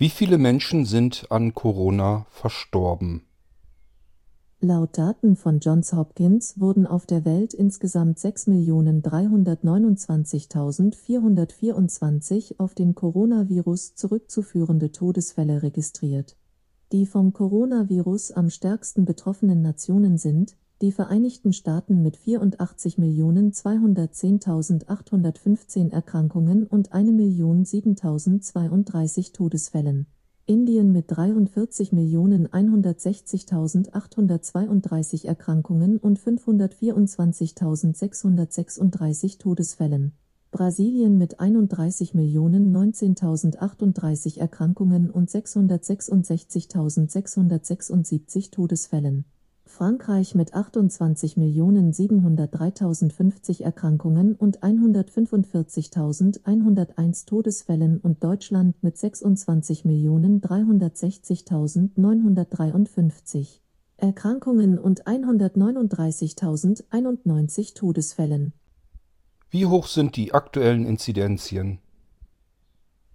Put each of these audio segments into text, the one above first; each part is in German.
Wie viele Menschen sind an Corona verstorben? Laut Daten von Johns Hopkins wurden auf der Welt insgesamt 6.329.424 auf den Coronavirus zurückzuführende Todesfälle registriert. Die vom Coronavirus am stärksten betroffenen Nationen sind die Vereinigten Staaten mit 84.210.815 Erkrankungen und 1.007.032 Todesfällen. Indien mit 43.160.832 Erkrankungen und 524.636 Todesfällen, Brasilien mit 31.019.038 Erkrankungen und 666.676 Todesfällen, Frankreich mit 28.703.050 Erkrankungen und 145.101 Todesfällen und Deutschland mit 26.360.953 Erkrankungen und 139.091 Todesfällen. Wie hoch sind die aktuellen Inzidenzien?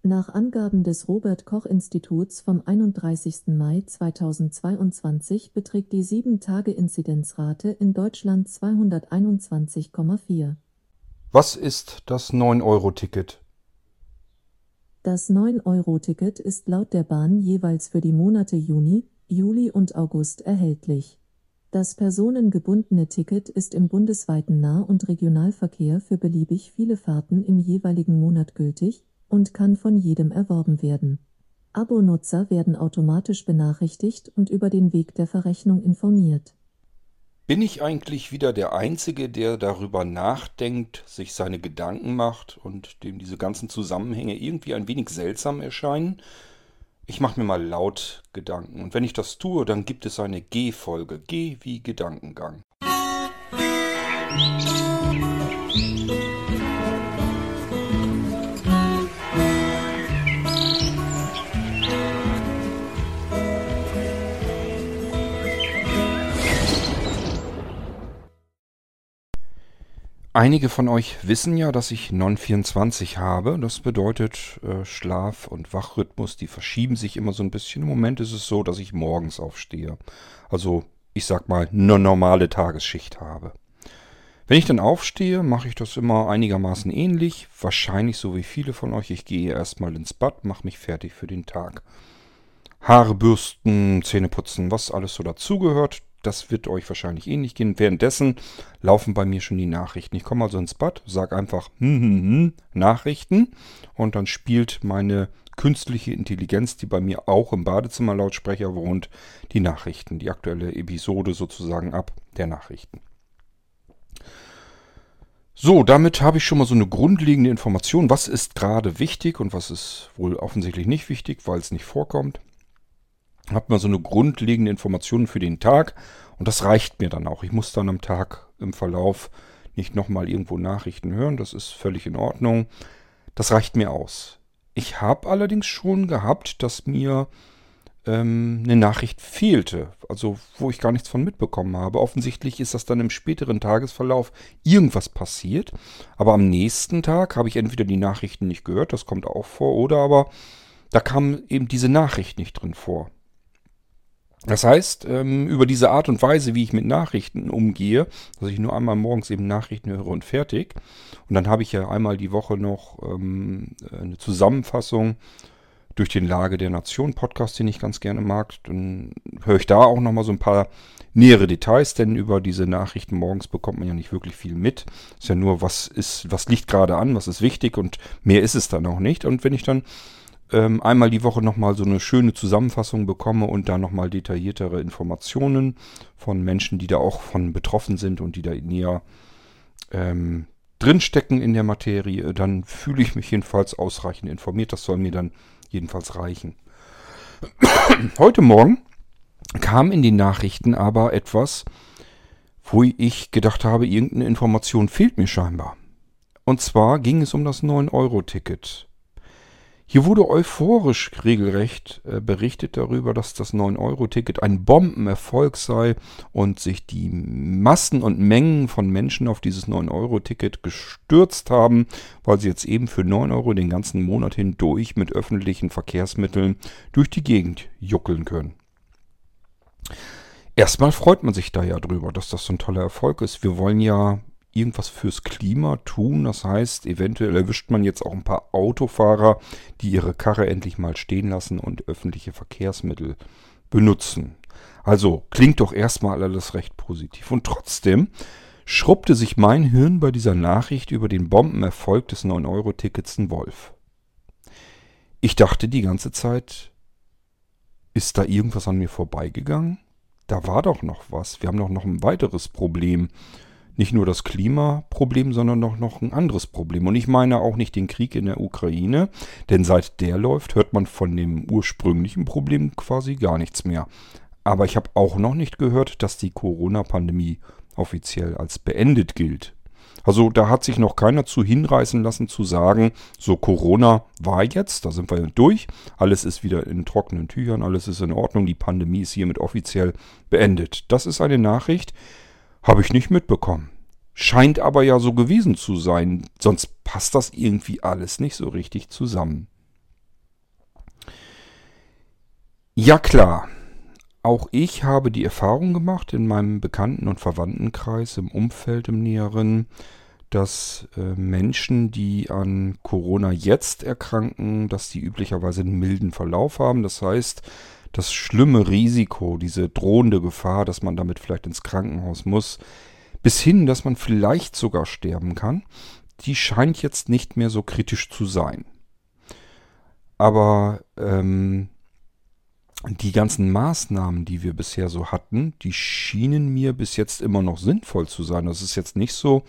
Nach Angaben des Robert-Koch-Instituts vom 31. Mai 2022 beträgt die 7-Tage-Inzidenzrate in Deutschland 221,4. Was ist das 9-Euro-Ticket? Das 9-Euro-Ticket ist laut der Bahn jeweils für die Monate Juni, Juli und August erhältlich. Das personengebundene Ticket ist im bundesweiten Nah- und Regionalverkehr für beliebig viele Fahrten im jeweiligen Monat gültig und kann von jedem erworben werden. Abonutzer werden automatisch benachrichtigt und über den Weg der Verrechnung informiert. Bin ich eigentlich wieder der Einzige, der darüber nachdenkt, sich seine Gedanken macht und dem diese ganzen Zusammenhänge irgendwie ein wenig seltsam erscheinen? Ich mache mir mal laut Gedanken und wenn ich das tue, dann gibt es eine G-Folge. G wie Gedankengang. Musik Einige von euch wissen ja, dass ich Non-24 habe. Das bedeutet, äh, Schlaf- und Wachrhythmus, die verschieben sich immer so ein bisschen. Im Moment ist es so, dass ich morgens aufstehe. Also, ich sag mal, eine normale Tagesschicht habe. Wenn ich dann aufstehe, mache ich das immer einigermaßen ähnlich. Wahrscheinlich so wie viele von euch. Ich gehe erstmal ins Bad, mache mich fertig für den Tag. Haare bürsten, Zähne putzen, was alles so dazugehört. Das wird euch wahrscheinlich ähnlich gehen. Währenddessen laufen bei mir schon die Nachrichten. Ich komme also ins Bad, sage einfach hm, hm, hm, Nachrichten und dann spielt meine künstliche Intelligenz, die bei mir auch im Badezimmerlautsprecher wohnt, die Nachrichten, die aktuelle Episode sozusagen ab der Nachrichten. So, damit habe ich schon mal so eine grundlegende Information, was ist gerade wichtig und was ist wohl offensichtlich nicht wichtig, weil es nicht vorkommt hat man so eine grundlegende Information für den Tag und das reicht mir dann auch. Ich muss dann am Tag im Verlauf nicht nochmal irgendwo Nachrichten hören, das ist völlig in Ordnung. Das reicht mir aus. Ich habe allerdings schon gehabt, dass mir ähm, eine Nachricht fehlte, also wo ich gar nichts von mitbekommen habe. Offensichtlich ist das dann im späteren Tagesverlauf irgendwas passiert, aber am nächsten Tag habe ich entweder die Nachrichten nicht gehört, das kommt auch vor, oder aber da kam eben diese Nachricht nicht drin vor. Das heißt, ähm, über diese Art und Weise, wie ich mit Nachrichten umgehe, dass ich nur einmal morgens eben Nachrichten höre und fertig. Und dann habe ich ja einmal die Woche noch ähm, eine Zusammenfassung durch den Lage der Nation Podcast, den ich ganz gerne mag. Dann höre ich da auch nochmal so ein paar nähere Details, denn über diese Nachrichten morgens bekommt man ja nicht wirklich viel mit. Ist ja nur, was ist, was liegt gerade an, was ist wichtig und mehr ist es dann auch nicht. Und wenn ich dann ähm, einmal die Woche nochmal so eine schöne Zusammenfassung bekomme und da nochmal detailliertere Informationen von Menschen, die da auch von betroffen sind und die da näher ähm, drinstecken in der Materie, dann fühle ich mich jedenfalls ausreichend informiert. Das soll mir dann jedenfalls reichen. Heute Morgen kam in den Nachrichten aber etwas, wo ich gedacht habe, irgendeine Information fehlt mir scheinbar. Und zwar ging es um das 9-Euro-Ticket. Hier wurde euphorisch regelrecht äh, berichtet darüber, dass das 9-Euro-Ticket ein Bombenerfolg sei und sich die Massen und Mengen von Menschen auf dieses 9-Euro-Ticket gestürzt haben, weil sie jetzt eben für 9 Euro den ganzen Monat hindurch mit öffentlichen Verkehrsmitteln durch die Gegend juckeln können. Erstmal freut man sich da ja drüber, dass das so ein toller Erfolg ist. Wir wollen ja irgendwas fürs Klima tun. Das heißt, eventuell erwischt man jetzt auch ein paar Autofahrer, die ihre Karre endlich mal stehen lassen und öffentliche Verkehrsmittel benutzen. Also klingt doch erstmal alles recht positiv. Und trotzdem schrubbte sich mein Hirn bei dieser Nachricht über den Bombenerfolg des 9-Euro-Tickets ein Wolf. Ich dachte die ganze Zeit, ist da irgendwas an mir vorbeigegangen? Da war doch noch was. Wir haben doch noch ein weiteres Problem nicht nur das Klimaproblem, sondern noch, noch ein anderes Problem. Und ich meine auch nicht den Krieg in der Ukraine, denn seit der läuft, hört man von dem ursprünglichen Problem quasi gar nichts mehr. Aber ich habe auch noch nicht gehört, dass die Corona-Pandemie offiziell als beendet gilt. Also da hat sich noch keiner zu hinreißen lassen zu sagen, so Corona war jetzt, da sind wir durch, alles ist wieder in trockenen Tüchern, alles ist in Ordnung, die Pandemie ist hiermit offiziell beendet. Das ist eine Nachricht, habe ich nicht mitbekommen. Scheint aber ja so gewesen zu sein, sonst passt das irgendwie alles nicht so richtig zusammen. Ja klar, auch ich habe die Erfahrung gemacht in meinem Bekannten- und Verwandtenkreis, im Umfeld im Näheren, dass äh, Menschen, die an Corona jetzt erkranken, dass die üblicherweise einen milden Verlauf haben. Das heißt, das schlimme Risiko, diese drohende Gefahr, dass man damit vielleicht ins Krankenhaus muss, bis hin, dass man vielleicht sogar sterben kann, die scheint jetzt nicht mehr so kritisch zu sein. Aber ähm, die ganzen Maßnahmen, die wir bisher so hatten, die schienen mir bis jetzt immer noch sinnvoll zu sein. Das ist jetzt nicht so,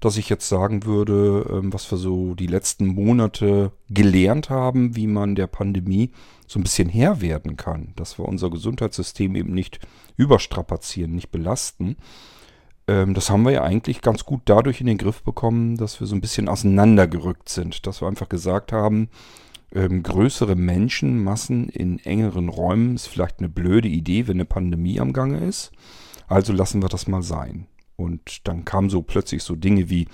dass ich jetzt sagen würde, ähm, was wir so die letzten Monate gelernt haben, wie man der Pandemie so ein bisschen Herr werden kann. Dass wir unser Gesundheitssystem eben nicht überstrapazieren, nicht belasten. Ähm, das haben wir ja eigentlich ganz gut dadurch in den Griff bekommen, dass wir so ein bisschen auseinandergerückt sind. Dass wir einfach gesagt haben, ähm, größere Menschenmassen in engeren Räumen ist vielleicht eine blöde Idee, wenn eine Pandemie am Gange ist. Also lassen wir das mal sein. Und dann kamen so plötzlich so Dinge wie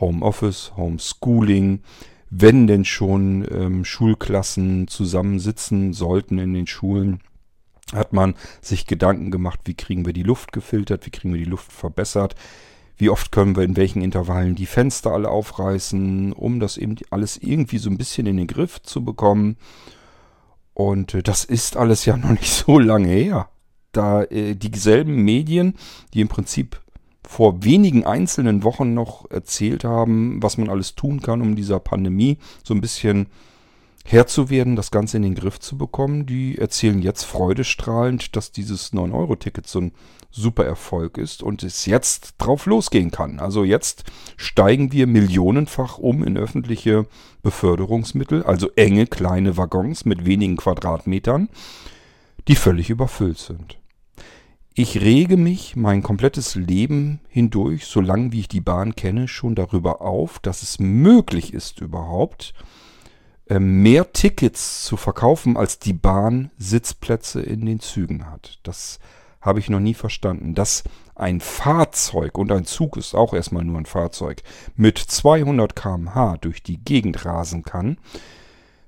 Homeoffice, Homeschooling, wenn denn schon ähm, Schulklassen zusammensitzen sollten in den Schulen, hat man sich Gedanken gemacht, wie kriegen wir die Luft gefiltert, wie kriegen wir die Luft verbessert, wie oft können wir in welchen Intervallen die Fenster alle aufreißen, um das eben alles irgendwie so ein bisschen in den Griff zu bekommen. Und äh, das ist alles ja noch nicht so lange her. Da äh, dieselben Medien, die im Prinzip vor wenigen einzelnen Wochen noch erzählt haben, was man alles tun kann, um dieser Pandemie so ein bisschen Herr zu werden, das Ganze in den Griff zu bekommen. Die erzählen jetzt freudestrahlend, dass dieses 9-Euro-Ticket so ein super Erfolg ist und es jetzt drauf losgehen kann. Also jetzt steigen wir millionenfach um in öffentliche Beförderungsmittel, also enge kleine Waggons mit wenigen Quadratmetern, die völlig überfüllt sind. Ich rege mich mein komplettes Leben hindurch, solange wie ich die Bahn kenne, schon darüber auf, dass es möglich ist überhaupt, ähm, mehr Tickets zu verkaufen, als die Bahn Sitzplätze in den Zügen hat. Das habe ich noch nie verstanden. Dass ein Fahrzeug, und ein Zug ist auch erstmal nur ein Fahrzeug, mit 200 km/h durch die Gegend rasen kann,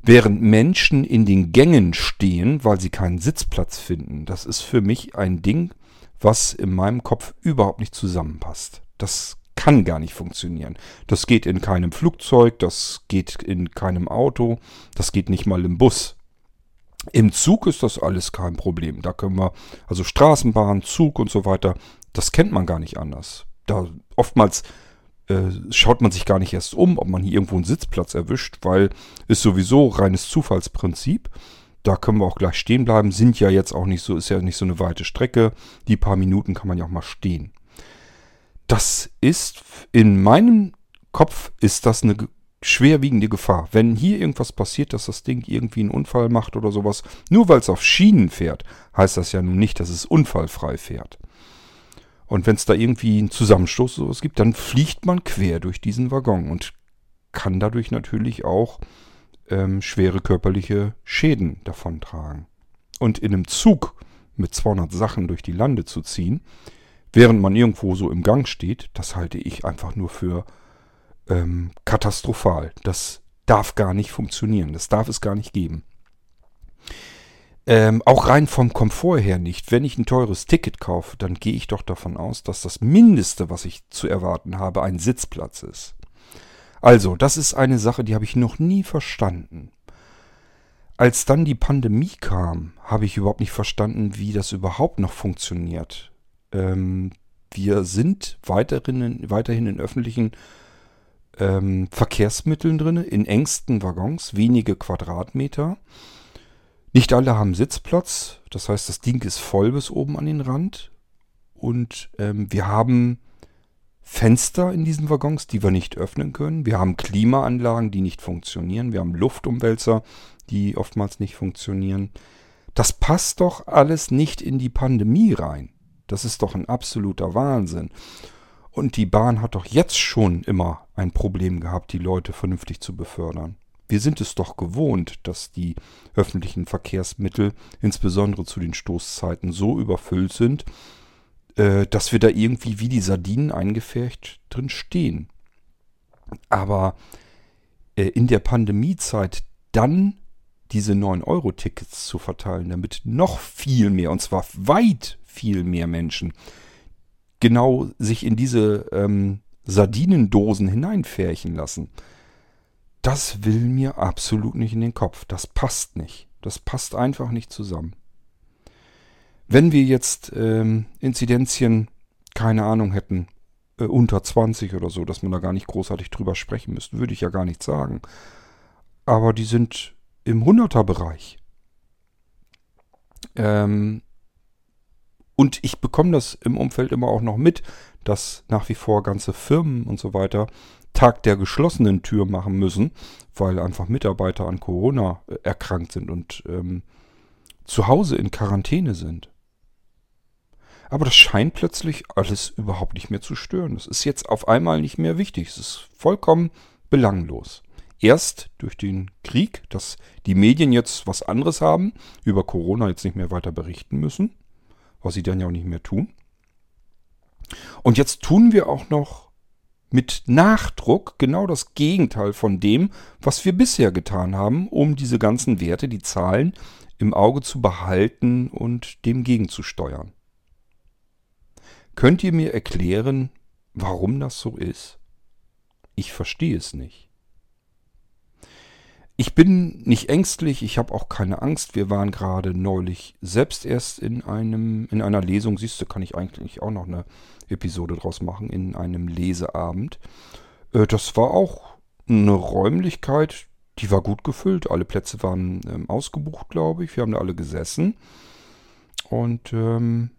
während Menschen in den Gängen stehen, weil sie keinen Sitzplatz finden. Das ist für mich ein Ding, was in meinem Kopf überhaupt nicht zusammenpasst. Das kann gar nicht funktionieren. Das geht in keinem Flugzeug, das geht in keinem Auto, das geht nicht mal im Bus. Im Zug ist das alles kein Problem. Da können wir, also Straßenbahn, Zug und so weiter, das kennt man gar nicht anders. Da oftmals äh, schaut man sich gar nicht erst um, ob man hier irgendwo einen Sitzplatz erwischt, weil ist sowieso reines Zufallsprinzip da können wir auch gleich stehen bleiben. Sind ja jetzt auch nicht so, ist ja nicht so eine weite Strecke. Die paar Minuten kann man ja auch mal stehen. Das ist, in meinem Kopf ist das eine schwerwiegende Gefahr. Wenn hier irgendwas passiert, dass das Ding irgendwie einen Unfall macht oder sowas, nur weil es auf Schienen fährt, heißt das ja nun nicht, dass es unfallfrei fährt. Und wenn es da irgendwie einen Zusammenstoß oder sowas gibt, dann fliegt man quer durch diesen Waggon und kann dadurch natürlich auch ähm, schwere körperliche Schäden davontragen. Und in einem Zug mit 200 Sachen durch die Lande zu ziehen, während man irgendwo so im Gang steht, das halte ich einfach nur für ähm, katastrophal. Das darf gar nicht funktionieren. Das darf es gar nicht geben. Ähm, auch rein vom Komfort her nicht. Wenn ich ein teures Ticket kaufe, dann gehe ich doch davon aus, dass das Mindeste, was ich zu erwarten habe, ein Sitzplatz ist. Also, das ist eine Sache, die habe ich noch nie verstanden. Als dann die Pandemie kam, habe ich überhaupt nicht verstanden, wie das überhaupt noch funktioniert. Ähm, wir sind weiterhin, weiterhin in öffentlichen ähm, Verkehrsmitteln drin, in engsten Waggons, wenige Quadratmeter. Nicht alle haben Sitzplatz, das heißt, das Ding ist voll bis oben an den Rand. Und ähm, wir haben Fenster in diesen Waggons, die wir nicht öffnen können. Wir haben Klimaanlagen, die nicht funktionieren. Wir haben Luftumwälzer, die oftmals nicht funktionieren. Das passt doch alles nicht in die Pandemie rein. Das ist doch ein absoluter Wahnsinn. Und die Bahn hat doch jetzt schon immer ein Problem gehabt, die Leute vernünftig zu befördern. Wir sind es doch gewohnt, dass die öffentlichen Verkehrsmittel, insbesondere zu den Stoßzeiten, so überfüllt sind, äh, dass wir da irgendwie wie die Sardinen eingefärcht drin stehen. Aber äh, in der Pandemiezeit dann diese 9-Euro-Tickets zu verteilen, damit noch viel mehr, und zwar weit viel mehr Menschen, genau sich in diese ähm, Sardinendosen hineinfärchen lassen. Das will mir absolut nicht in den Kopf. Das passt nicht. Das passt einfach nicht zusammen. Wenn wir jetzt ähm, Inzidenzien, keine Ahnung hätten, äh, unter 20 oder so, dass man da gar nicht großartig drüber sprechen müsste, würde ich ja gar nicht sagen. Aber die sind im 100er-Bereich. Ähm, und ich bekomme das im Umfeld immer auch noch mit, dass nach wie vor ganze Firmen und so weiter Tag der geschlossenen Tür machen müssen, weil einfach Mitarbeiter an Corona äh, erkrankt sind und ähm, zu Hause in Quarantäne sind. Aber das scheint plötzlich alles überhaupt nicht mehr zu stören. Das ist jetzt auf einmal nicht mehr wichtig. Es ist vollkommen belanglos. Erst durch den Krieg, dass die Medien jetzt was anderes haben, über Corona jetzt nicht mehr weiter berichten müssen was sie dann ja auch nicht mehr tun. Und jetzt tun wir auch noch mit Nachdruck genau das Gegenteil von dem, was wir bisher getan haben, um diese ganzen Werte, die Zahlen im Auge zu behalten und dem gegenzusteuern. Könnt ihr mir erklären, warum das so ist? Ich verstehe es nicht. Ich bin nicht ängstlich, ich habe auch keine Angst. Wir waren gerade neulich selbst erst in einem, in einer Lesung, siehst du, kann ich eigentlich auch noch eine Episode draus machen, in einem Leseabend. Äh, das war auch eine Räumlichkeit, die war gut gefüllt. Alle Plätze waren ähm, ausgebucht, glaube ich. Wir haben da alle gesessen. Und ähm,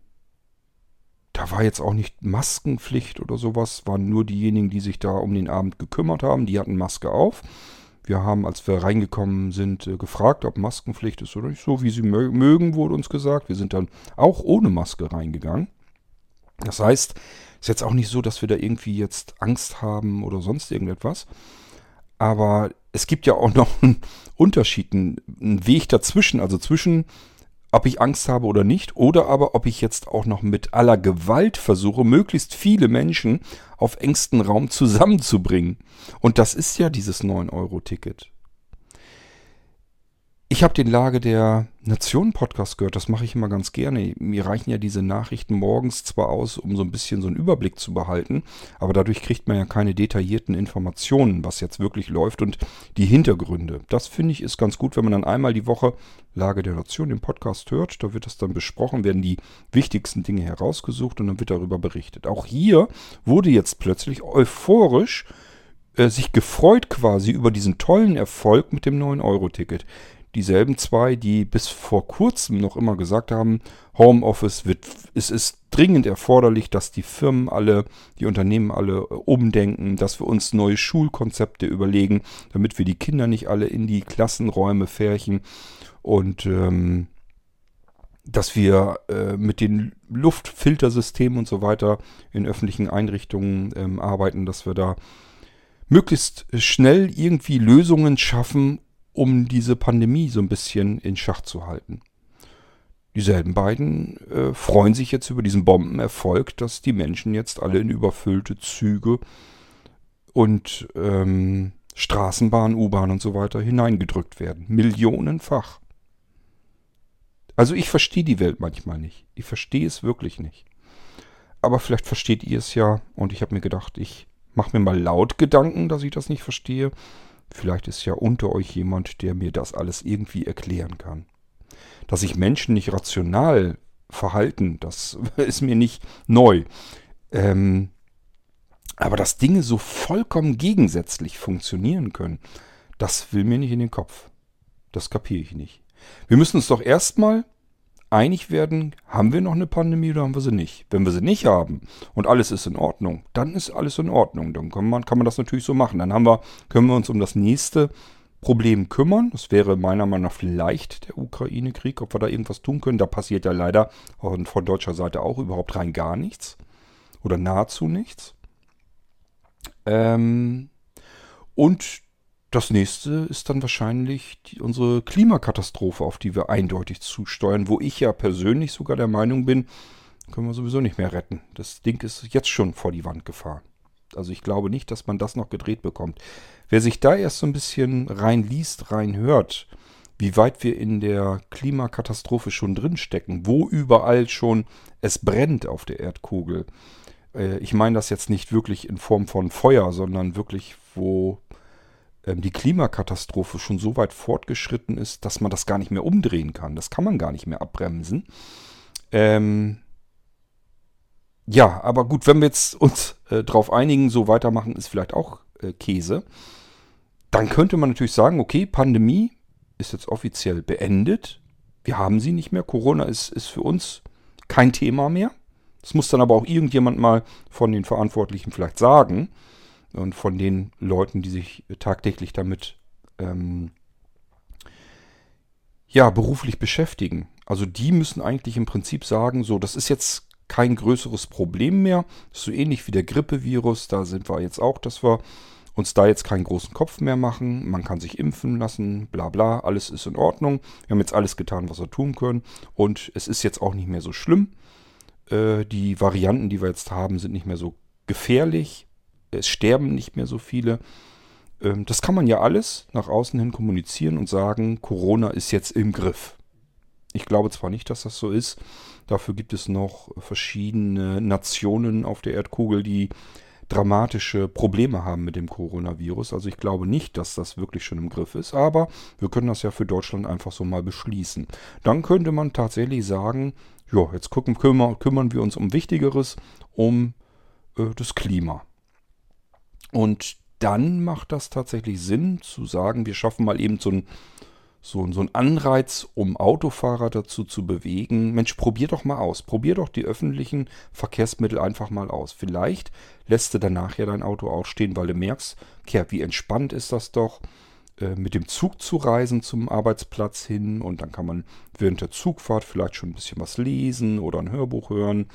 da war jetzt auch nicht Maskenpflicht oder sowas, waren nur diejenigen, die sich da um den Abend gekümmert haben, die hatten Maske auf. Wir haben, als wir reingekommen sind, äh, gefragt, ob Maskenpflicht ist oder nicht. So wie sie mögen, wurde uns gesagt. Wir sind dann auch ohne Maske reingegangen. Das heißt, es ist jetzt auch nicht so, dass wir da irgendwie jetzt Angst haben oder sonst irgendetwas. Aber es gibt ja auch noch einen Unterschied, einen Weg dazwischen, also zwischen ob ich Angst habe oder nicht, oder aber ob ich jetzt auch noch mit aller Gewalt versuche, möglichst viele Menschen auf engstem Raum zusammenzubringen. Und das ist ja dieses 9-Euro-Ticket. Ich habe den Lage der Nation Podcast gehört, das mache ich immer ganz gerne. Mir reichen ja diese Nachrichten morgens zwar aus, um so ein bisschen so einen Überblick zu behalten, aber dadurch kriegt man ja keine detaillierten Informationen, was jetzt wirklich läuft und die Hintergründe. Das finde ich ist ganz gut, wenn man dann einmal die Woche Lage der Nation im Podcast hört. Da wird das dann besprochen, werden die wichtigsten Dinge herausgesucht und dann wird darüber berichtet. Auch hier wurde jetzt plötzlich euphorisch äh, sich gefreut quasi über diesen tollen Erfolg mit dem 9-Euro-Ticket dieselben zwei, die bis vor kurzem noch immer gesagt haben, Homeoffice wird, es ist dringend erforderlich, dass die Firmen alle, die Unternehmen alle umdenken, dass wir uns neue Schulkonzepte überlegen, damit wir die Kinder nicht alle in die Klassenräume färchen und ähm, dass wir äh, mit den Luftfiltersystemen und so weiter in öffentlichen Einrichtungen ähm, arbeiten, dass wir da möglichst schnell irgendwie Lösungen schaffen, um diese Pandemie so ein bisschen in Schach zu halten. Dieselben beiden äh, freuen sich jetzt über diesen Bombenerfolg, dass die Menschen jetzt alle in überfüllte Züge und ähm, Straßenbahn, U-Bahn und so weiter hineingedrückt werden. Millionenfach. Also ich verstehe die Welt manchmal nicht. Ich verstehe es wirklich nicht. Aber vielleicht versteht ihr es ja und ich habe mir gedacht, ich mache mir mal laut Gedanken, dass ich das nicht verstehe. Vielleicht ist ja unter euch jemand, der mir das alles irgendwie erklären kann. Dass sich Menschen nicht rational verhalten, das ist mir nicht neu. Ähm, aber dass Dinge so vollkommen gegensätzlich funktionieren können, das will mir nicht in den Kopf. Das kapiere ich nicht. Wir müssen uns doch erstmal einig werden, haben wir noch eine Pandemie oder haben wir sie nicht. Wenn wir sie nicht haben und alles ist in Ordnung, dann ist alles in Ordnung. Dann kann man, kann man das natürlich so machen. Dann haben wir, können wir uns um das nächste Problem kümmern. Das wäre meiner Meinung nach vielleicht der Ukraine-Krieg, ob wir da irgendwas tun können. Da passiert ja leider von, deutscher Seite auch überhaupt rein gar nichts. Oder nahezu nichts. Ähm, und das nächste ist dann wahrscheinlich die, unsere Klimakatastrophe, auf die wir eindeutig zusteuern, wo ich ja persönlich sogar der Meinung bin, können wir sowieso nicht mehr retten. Das Ding ist jetzt schon vor die Wand gefahren. Also ich glaube nicht, dass man das noch gedreht bekommt. Wer sich da erst so ein bisschen reinliest, reinhört, wie weit wir in der Klimakatastrophe schon drinstecken, wo überall schon es brennt auf der Erdkugel, äh, ich meine das jetzt nicht wirklich in Form von Feuer, sondern wirklich, wo die Klimakatastrophe schon so weit fortgeschritten ist, dass man das gar nicht mehr umdrehen kann. Das kann man gar nicht mehr abbremsen. Ähm, ja, aber gut, wenn wir jetzt uns äh, darauf einigen, so weitermachen, ist vielleicht auch äh, Käse. Dann könnte man natürlich sagen, okay, Pandemie ist jetzt offiziell beendet. Wir haben sie nicht mehr. Corona ist, ist für uns kein Thema mehr. Das muss dann aber auch irgendjemand mal von den Verantwortlichen vielleicht sagen und von den Leuten, die sich tagtäglich damit ähm, ja, beruflich beschäftigen. Also die müssen eigentlich im Prinzip sagen, so, das ist jetzt kein größeres Problem mehr. So ähnlich wie der Grippevirus. Da sind wir jetzt auch, dass wir uns da jetzt keinen großen Kopf mehr machen. Man kann sich impfen lassen, bla bla, alles ist in Ordnung. Wir haben jetzt alles getan, was wir tun können. Und es ist jetzt auch nicht mehr so schlimm. Äh, die Varianten, die wir jetzt haben, sind nicht mehr so gefährlich. Es sterben nicht mehr so viele. Ähm, das kann man ja alles nach außen hin kommunizieren und sagen, Corona ist jetzt im Griff. Ich glaube zwar nicht, dass das so ist. Dafür gibt es noch verschiedene Nationen auf der Erdkugel, die dramatische Probleme haben mit dem Coronavirus. Also ich glaube nicht, dass das wirklich schon im Griff ist, aber wir können das ja für Deutschland einfach so mal beschließen. Dann könnte man tatsächlich sagen, ja, jetzt gucken, kümmern, kümmern wir uns um Wichtigeres, um äh, das Klima. Und dann macht das tatsächlich Sinn zu sagen, wir schaffen mal eben so ein so, so Anreiz, um Autofahrer dazu zu bewegen. Mensch, probier doch mal aus. Probier doch die öffentlichen Verkehrsmittel einfach mal aus. Vielleicht lässt du danach ja dein Auto auch stehen, weil du merkst, okay, wie entspannt ist das doch, äh, mit dem Zug zu reisen zum Arbeitsplatz hin. Und dann kann man während der Zugfahrt vielleicht schon ein bisschen was lesen oder ein Hörbuch hören.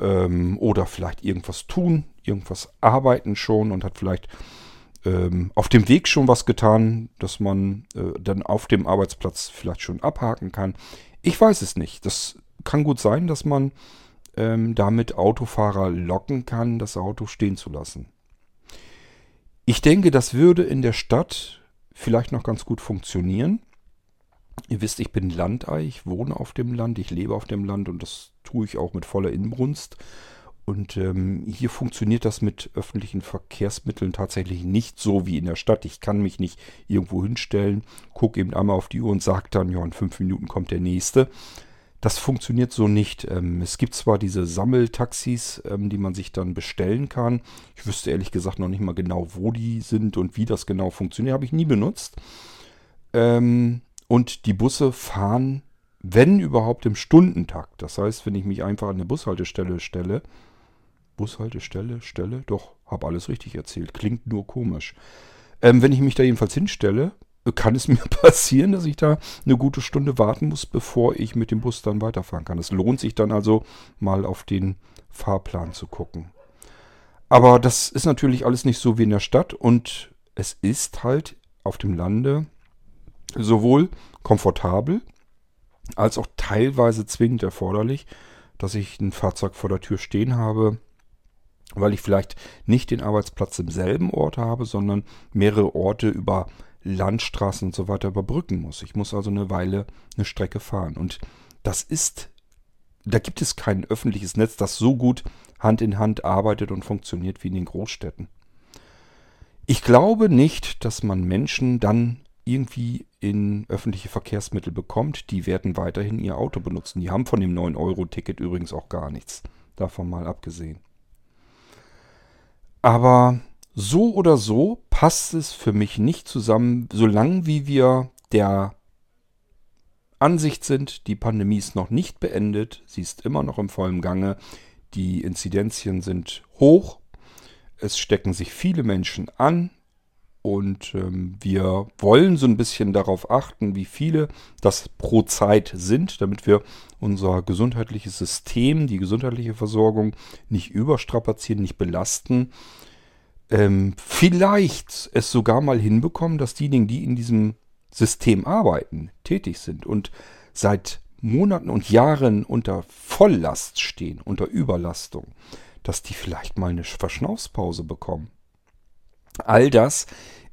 Ähm, oder vielleicht irgendwas tun, irgendwas arbeiten schon und hat vielleicht ähm, auf dem Weg schon was getan, dass man äh, dann auf dem Arbeitsplatz vielleicht schon abhaken kann. Ich weiß es nicht. Das kann gut sein, dass man ähm, damit Autofahrer locken kann, das Auto stehen zu lassen. Ich denke, das würde in der Stadt vielleicht noch ganz gut funktionieren. Ihr wisst, ich bin Landei, ich wohne auf dem Land, ich lebe auf dem Land und das tue ich auch mit voller Inbrunst. Und ähm, hier funktioniert das mit öffentlichen Verkehrsmitteln tatsächlich nicht so wie in der Stadt. Ich kann mich nicht irgendwo hinstellen, gucke eben einmal auf die Uhr und sage dann, ja, in fünf Minuten kommt der nächste. Das funktioniert so nicht. Ähm, es gibt zwar diese Sammeltaxis, ähm, die man sich dann bestellen kann. Ich wüsste ehrlich gesagt noch nicht mal genau, wo die sind und wie das genau funktioniert. Habe ich nie benutzt. Ähm, und die Busse fahren, wenn überhaupt, im Stundentakt. Das heißt, wenn ich mich einfach an eine Bushaltestelle stelle, Bushaltestelle, Stelle, doch, habe alles richtig erzählt. Klingt nur komisch. Ähm, wenn ich mich da jedenfalls hinstelle, kann es mir passieren, dass ich da eine gute Stunde warten muss, bevor ich mit dem Bus dann weiterfahren kann. Es lohnt sich dann also mal auf den Fahrplan zu gucken. Aber das ist natürlich alles nicht so wie in der Stadt und es ist halt auf dem Lande sowohl komfortabel als auch teilweise zwingend erforderlich, dass ich ein Fahrzeug vor der Tür stehen habe, weil ich vielleicht nicht den Arbeitsplatz im selben Ort habe, sondern mehrere Orte über Landstraßen und so weiter überbrücken muss. Ich muss also eine Weile eine Strecke fahren. Und das ist, da gibt es kein öffentliches Netz, das so gut Hand in Hand arbeitet und funktioniert wie in den Großstädten. Ich glaube nicht, dass man Menschen dann irgendwie in öffentliche Verkehrsmittel bekommt. Die werden weiterhin ihr Auto benutzen. Die haben von dem 9-Euro-Ticket übrigens auch gar nichts. Davon mal abgesehen. Aber so oder so passt es für mich nicht zusammen, solange wie wir der Ansicht sind, die Pandemie ist noch nicht beendet, sie ist immer noch im vollen Gange, die Inzidenzien sind hoch, es stecken sich viele Menschen an und ähm, wir wollen so ein bisschen darauf achten, wie viele das pro Zeit sind, damit wir unser gesundheitliches System, die gesundheitliche Versorgung nicht überstrapazieren, nicht belasten. Ähm, vielleicht es sogar mal hinbekommen, dass diejenigen, die in diesem System arbeiten, tätig sind und seit Monaten und Jahren unter Volllast stehen, unter Überlastung, dass die vielleicht mal eine Verschnaufspause bekommen. All das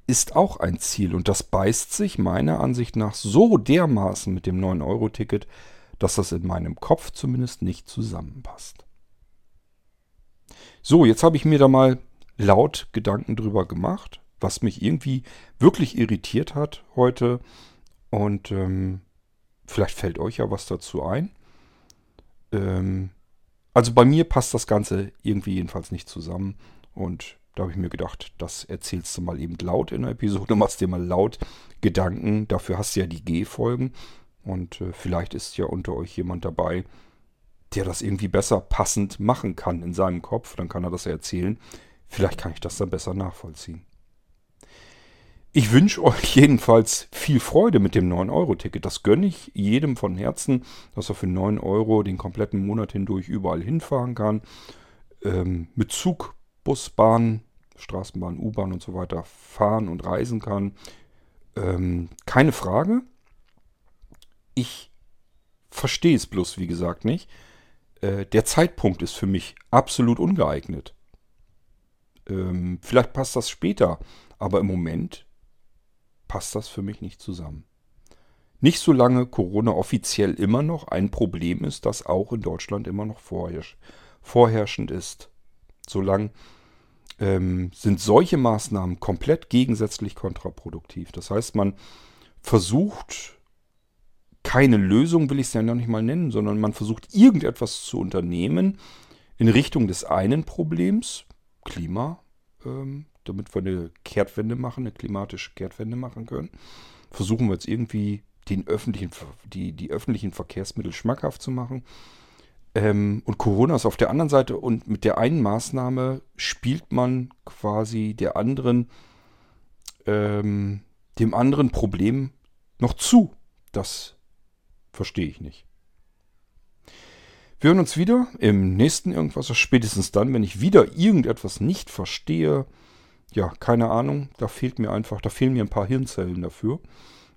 ist auch ein Ziel und das beißt sich meiner Ansicht nach so dermaßen mit dem 9-Euro-Ticket, dass das in meinem Kopf zumindest nicht zusammenpasst. So, jetzt habe ich mir da mal laut Gedanken drüber gemacht, was mich irgendwie wirklich irritiert hat heute. Und ähm, vielleicht fällt euch ja was dazu ein. Ähm, also bei mir passt das Ganze irgendwie jedenfalls nicht zusammen. Und da habe ich mir gedacht, das erzählst du mal eben laut in der Episode, machst dir mal laut Gedanken. Dafür hast du ja die G-Folgen. Und äh, vielleicht ist ja unter euch jemand dabei, der das irgendwie besser passend machen kann in seinem Kopf. Dann kann er das erzählen. Vielleicht kann ich das dann besser nachvollziehen. Ich wünsche euch jedenfalls viel Freude mit dem 9-Euro-Ticket. Das gönne ich jedem von Herzen, dass er für 9 Euro den kompletten Monat hindurch überall hinfahren kann. Ähm, mit Zug, Bus, Bahn, Straßenbahn, U-Bahn und so weiter fahren und reisen kann. Ähm, keine Frage. Ich verstehe es bloß, wie gesagt, nicht. Äh, der Zeitpunkt ist für mich absolut ungeeignet. Ähm, vielleicht passt das später, aber im Moment passt das für mich nicht zusammen. Nicht solange Corona offiziell immer noch ein Problem ist, das auch in Deutschland immer noch vorherrsch vorherrschend ist. Solange ähm, sind solche Maßnahmen komplett gegensätzlich kontraproduktiv. Das heißt, man versucht keine Lösung, will ich es ja noch nicht mal nennen, sondern man versucht irgendetwas zu unternehmen in Richtung des einen Problems, Klima, ähm, damit wir eine Kehrtwende machen, eine klimatische Kehrtwende machen können. Versuchen wir jetzt irgendwie den öffentlichen, die, die öffentlichen Verkehrsmittel schmackhaft zu machen. Ähm, und Corona ist auf der anderen Seite und mit der einen Maßnahme spielt man quasi der anderen, ähm, dem anderen Problem noch zu. Das verstehe ich nicht. Wir hören uns wieder im nächsten Irgendwas, spätestens dann, wenn ich wieder irgendetwas nicht verstehe. Ja, keine Ahnung, da fehlt mir einfach, da fehlen mir ein paar Hirnzellen dafür.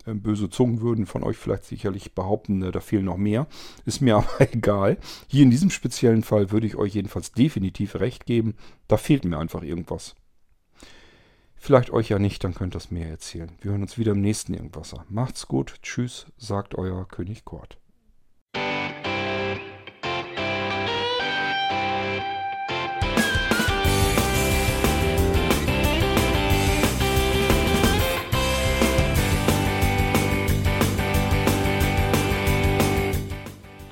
Ähm, böse Zungen würden von euch vielleicht sicherlich behaupten, äh, da fehlen noch mehr. Ist mir aber egal. Hier in diesem speziellen Fall würde ich euch jedenfalls definitiv recht geben. Da fehlt mir einfach irgendwas. Vielleicht euch ja nicht, dann könnt ihr es mir erzählen. Wir hören uns wieder im nächsten Irgendwasser. Macht's gut. Tschüss, sagt euer König Kort.